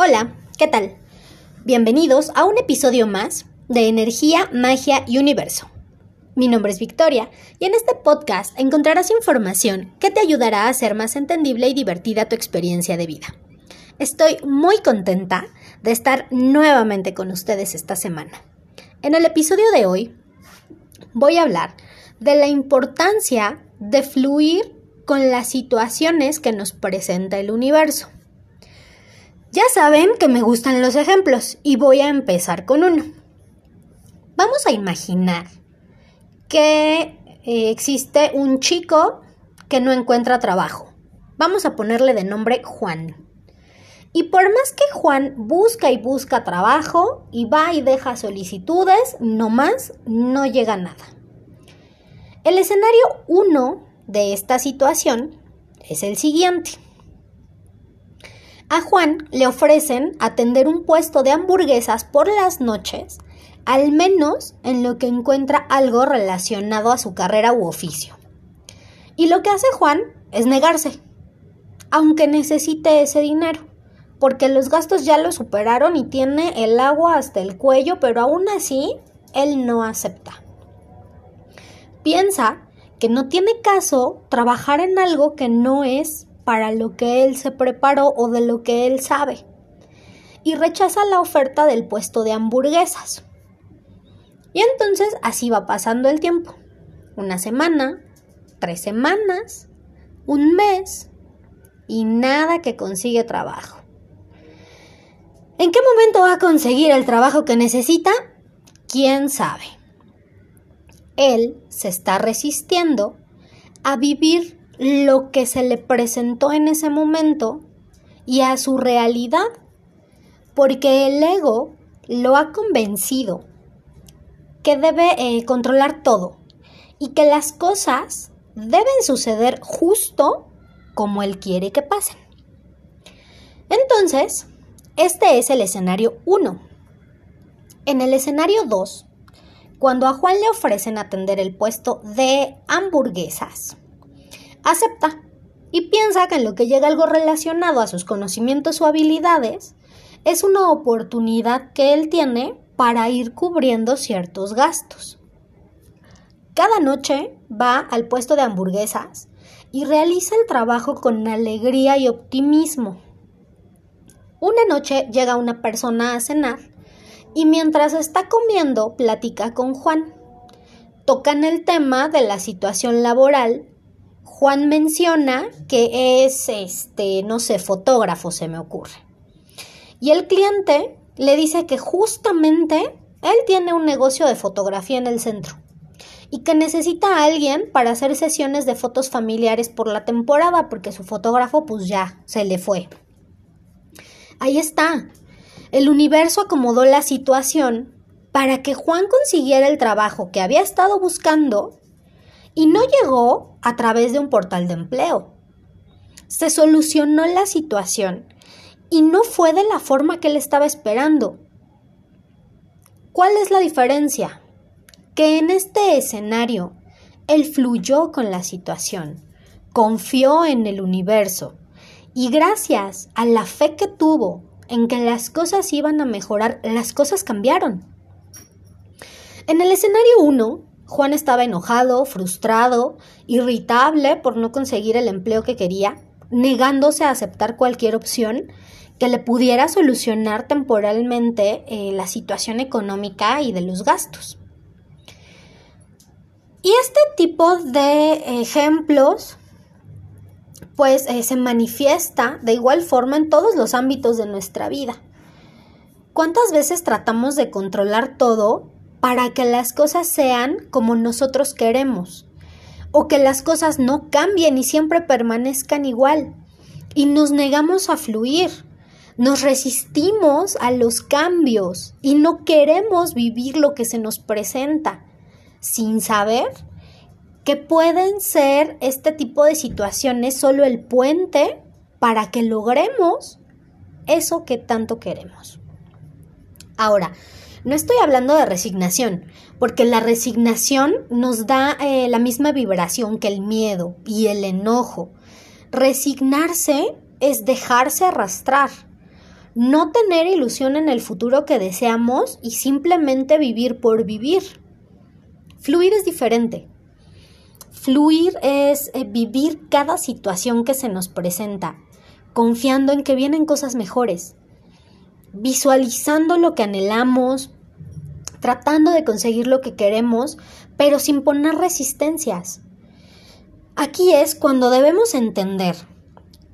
Hola, ¿qué tal? Bienvenidos a un episodio más de Energía, Magia y Universo. Mi nombre es Victoria y en este podcast encontrarás información que te ayudará a hacer más entendible y divertida tu experiencia de vida. Estoy muy contenta de estar nuevamente con ustedes esta semana. En el episodio de hoy voy a hablar de la importancia de fluir con las situaciones que nos presenta el universo. Ya saben que me gustan los ejemplos y voy a empezar con uno. Vamos a imaginar que eh, existe un chico que no encuentra trabajo. Vamos a ponerle de nombre Juan. Y por más que Juan busca y busca trabajo y va y deja solicitudes, no más, no llega nada. El escenario 1 de esta situación es el siguiente. A Juan le ofrecen atender un puesto de hamburguesas por las noches, al menos en lo que encuentra algo relacionado a su carrera u oficio. Y lo que hace Juan es negarse, aunque necesite ese dinero, porque los gastos ya lo superaron y tiene el agua hasta el cuello, pero aún así él no acepta. Piensa que no tiene caso trabajar en algo que no es para lo que él se preparó o de lo que él sabe. Y rechaza la oferta del puesto de hamburguesas. Y entonces así va pasando el tiempo. Una semana, tres semanas, un mes y nada que consigue trabajo. ¿En qué momento va a conseguir el trabajo que necesita? ¿Quién sabe? Él se está resistiendo a vivir lo que se le presentó en ese momento y a su realidad, porque el ego lo ha convencido que debe eh, controlar todo y que las cosas deben suceder justo como él quiere que pasen. Entonces, este es el escenario 1. En el escenario 2, cuando a Juan le ofrecen atender el puesto de hamburguesas, acepta y piensa que en lo que llega algo relacionado a sus conocimientos o habilidades es una oportunidad que él tiene para ir cubriendo ciertos gastos. Cada noche va al puesto de hamburguesas y realiza el trabajo con alegría y optimismo. Una noche llega una persona a cenar y mientras está comiendo platica con Juan. Tocan el tema de la situación laboral Juan menciona que es, este, no sé, fotógrafo, se me ocurre. Y el cliente le dice que justamente él tiene un negocio de fotografía en el centro y que necesita a alguien para hacer sesiones de fotos familiares por la temporada porque su fotógrafo pues ya se le fue. Ahí está. El universo acomodó la situación para que Juan consiguiera el trabajo que había estado buscando y no llegó a través de un portal de empleo. Se solucionó la situación y no fue de la forma que él estaba esperando. ¿Cuál es la diferencia? Que en este escenario él fluyó con la situación, confió en el universo y gracias a la fe que tuvo en que las cosas iban a mejorar, las cosas cambiaron. En el escenario 1, Juan estaba enojado, frustrado, irritable por no conseguir el empleo que quería, negándose a aceptar cualquier opción que le pudiera solucionar temporalmente eh, la situación económica y de los gastos. Y este tipo de ejemplos pues eh, se manifiesta de igual forma en todos los ámbitos de nuestra vida. ¿Cuántas veces tratamos de controlar todo para que las cosas sean como nosotros queremos, o que las cosas no cambien y siempre permanezcan igual, y nos negamos a fluir, nos resistimos a los cambios y no queremos vivir lo que se nos presenta, sin saber que pueden ser este tipo de situaciones solo el puente para que logremos eso que tanto queremos. Ahora, no estoy hablando de resignación, porque la resignación nos da eh, la misma vibración que el miedo y el enojo. Resignarse es dejarse arrastrar. no tener ilusión en el futuro que deseamos y simplemente vivir por vivir. Fluir es diferente. Fluir es eh, vivir cada situación que se nos presenta, confiando en que vienen cosas mejores, visualizando lo que anhelamos, tratando de conseguir lo que queremos, pero sin poner resistencias. Aquí es cuando debemos entender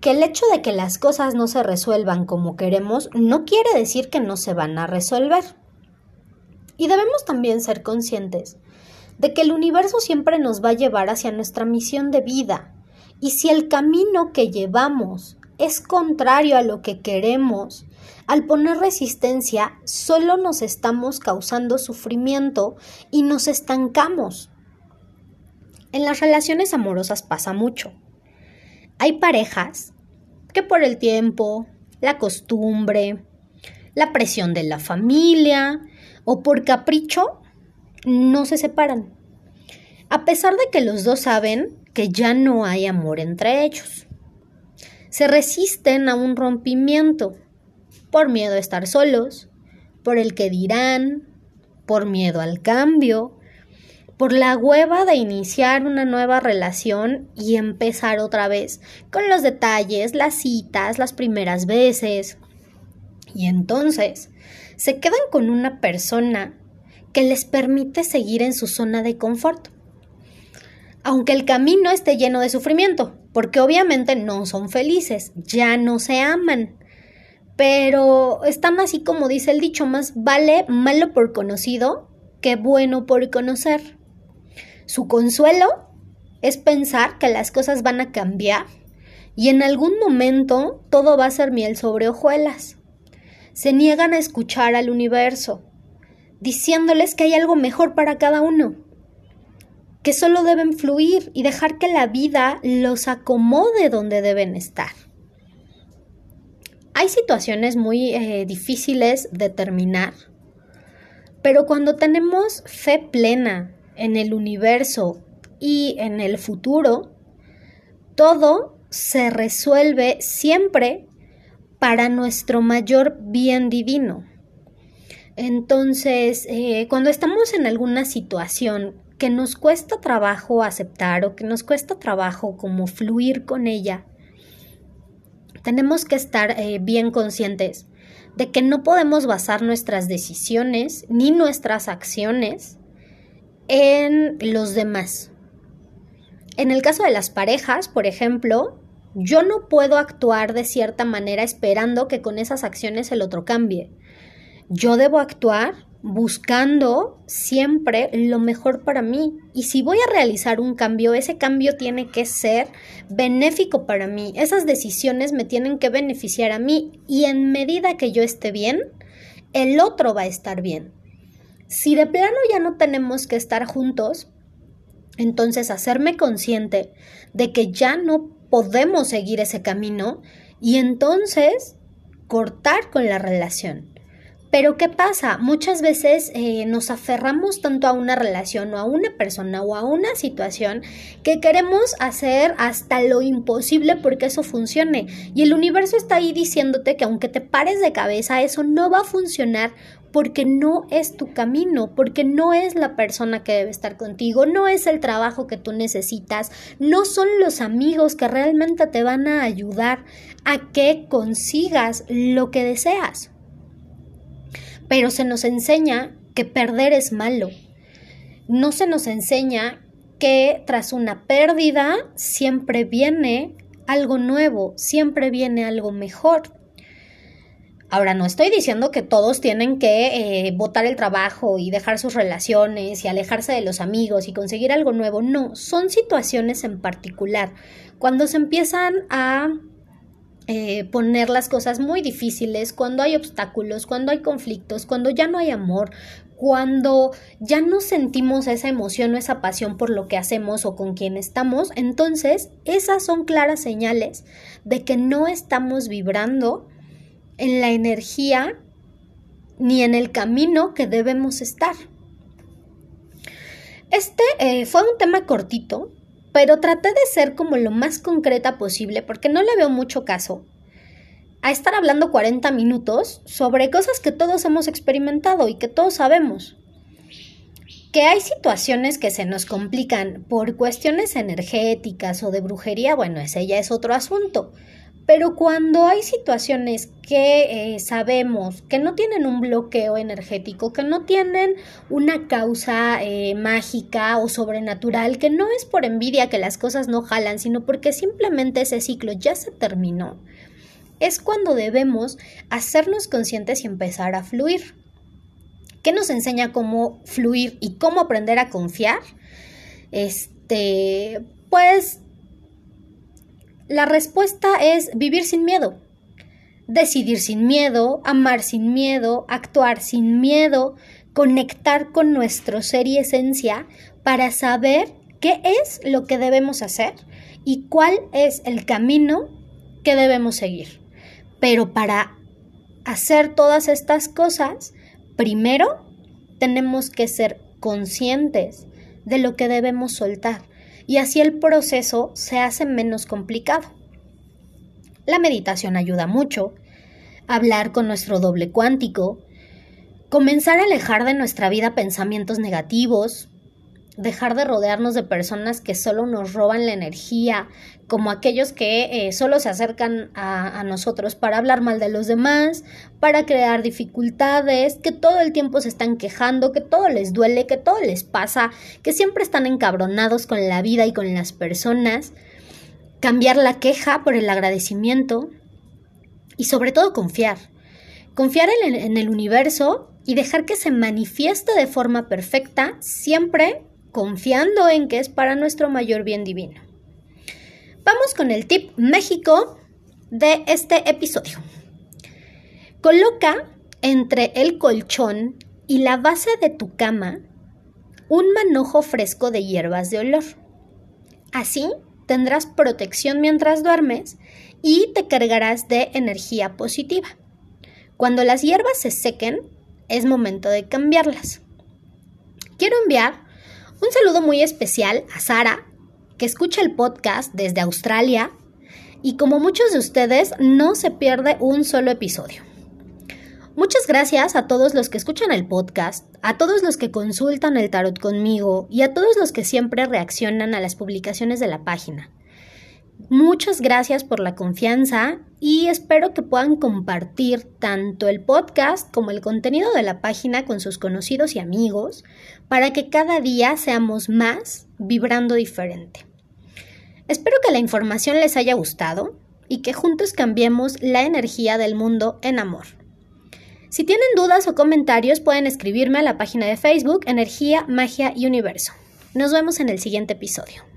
que el hecho de que las cosas no se resuelvan como queremos no quiere decir que no se van a resolver. Y debemos también ser conscientes de que el universo siempre nos va a llevar hacia nuestra misión de vida. Y si el camino que llevamos es contrario a lo que queremos, al poner resistencia solo nos estamos causando sufrimiento y nos estancamos. En las relaciones amorosas pasa mucho. Hay parejas que por el tiempo, la costumbre, la presión de la familia o por capricho no se separan, a pesar de que los dos saben que ya no hay amor entre ellos. Se resisten a un rompimiento por miedo a estar solos, por el que dirán, por miedo al cambio, por la hueva de iniciar una nueva relación y empezar otra vez con los detalles, las citas, las primeras veces. Y entonces se quedan con una persona que les permite seguir en su zona de confort. Aunque el camino esté lleno de sufrimiento, porque obviamente no son felices, ya no se aman. Pero están así como dice el dicho, más vale malo por conocido que bueno por conocer. Su consuelo es pensar que las cosas van a cambiar y en algún momento todo va a ser miel sobre hojuelas. Se niegan a escuchar al universo, diciéndoles que hay algo mejor para cada uno, que solo deben fluir y dejar que la vida los acomode donde deben estar. Hay situaciones muy eh, difíciles de terminar, pero cuando tenemos fe plena en el universo y en el futuro, todo se resuelve siempre para nuestro mayor bien divino. Entonces, eh, cuando estamos en alguna situación que nos cuesta trabajo aceptar o que nos cuesta trabajo como fluir con ella, tenemos que estar eh, bien conscientes de que no podemos basar nuestras decisiones ni nuestras acciones en los demás. En el caso de las parejas, por ejemplo, yo no puedo actuar de cierta manera esperando que con esas acciones el otro cambie. Yo debo actuar buscando siempre lo mejor para mí. Y si voy a realizar un cambio, ese cambio tiene que ser benéfico para mí. Esas decisiones me tienen que beneficiar a mí. Y en medida que yo esté bien, el otro va a estar bien. Si de plano ya no tenemos que estar juntos, entonces hacerme consciente de que ya no podemos seguir ese camino y entonces cortar con la relación. Pero ¿qué pasa? Muchas veces eh, nos aferramos tanto a una relación o a una persona o a una situación que queremos hacer hasta lo imposible porque eso funcione. Y el universo está ahí diciéndote que aunque te pares de cabeza, eso no va a funcionar porque no es tu camino, porque no es la persona que debe estar contigo, no es el trabajo que tú necesitas, no son los amigos que realmente te van a ayudar a que consigas lo que deseas. Pero se nos enseña que perder es malo. No se nos enseña que tras una pérdida siempre viene algo nuevo, siempre viene algo mejor. Ahora, no estoy diciendo que todos tienen que eh, botar el trabajo y dejar sus relaciones y alejarse de los amigos y conseguir algo nuevo. No, son situaciones en particular. Cuando se empiezan a eh, poner las cosas muy difíciles, cuando hay obstáculos, cuando hay conflictos, cuando ya no hay amor, cuando ya no sentimos esa emoción o esa pasión por lo que hacemos o con quien estamos, entonces esas son claras señales de que no estamos vibrando en la energía ni en el camino que debemos estar. Este eh, fue un tema cortito, pero traté de ser como lo más concreta posible porque no le veo mucho caso a estar hablando 40 minutos sobre cosas que todos hemos experimentado y que todos sabemos. Que hay situaciones que se nos complican por cuestiones energéticas o de brujería, bueno, ese ya es otro asunto. Pero cuando hay situaciones que eh, sabemos que no tienen un bloqueo energético, que no tienen una causa eh, mágica o sobrenatural, que no es por envidia que las cosas no jalan, sino porque simplemente ese ciclo ya se terminó, es cuando debemos hacernos conscientes y empezar a fluir. ¿Qué nos enseña cómo fluir y cómo aprender a confiar? Este, pues la respuesta es vivir sin miedo. Decidir sin miedo, amar sin miedo, actuar sin miedo, conectar con nuestro ser y esencia para saber qué es lo que debemos hacer y cuál es el camino que debemos seguir. Pero para hacer todas estas cosas, primero tenemos que ser conscientes de lo que debemos soltar y así el proceso se hace menos complicado. La meditación ayuda mucho, hablar con nuestro doble cuántico, comenzar a alejar de nuestra vida pensamientos negativos, dejar de rodearnos de personas que solo nos roban la energía, como aquellos que eh, solo se acercan a, a, nosotros para hablar mal de los demás, para crear dificultades, que todo el tiempo se están quejando, que todo les duele, que todo les pasa, que siempre están encabronados con la vida y con las personas, cambiar la queja por el agradecimiento y sobre todo confiar. Confiar en en el universo y dejar que se manifieste de forma perfecta siempre confiando en que es para nuestro mayor bien divino. Vamos con el tip México de este episodio. Coloca entre el colchón y la base de tu cama un manojo fresco de hierbas de olor. Así tendrás protección mientras duermes y te cargarás de energía positiva. Cuando las hierbas se sequen, es momento de cambiarlas. Quiero enviar un saludo muy especial a Sara, que escucha el podcast desde Australia y como muchos de ustedes no se pierde un solo episodio. Muchas gracias a todos los que escuchan el podcast, a todos los que consultan el tarot conmigo y a todos los que siempre reaccionan a las publicaciones de la página. Muchas gracias por la confianza y espero que puedan compartir tanto el podcast como el contenido de la página con sus conocidos y amigos para que cada día seamos más vibrando diferente. Espero que la información les haya gustado y que juntos cambiemos la energía del mundo en amor. Si tienen dudas o comentarios pueden escribirme a la página de Facebook Energía, Magia y Universo. Nos vemos en el siguiente episodio.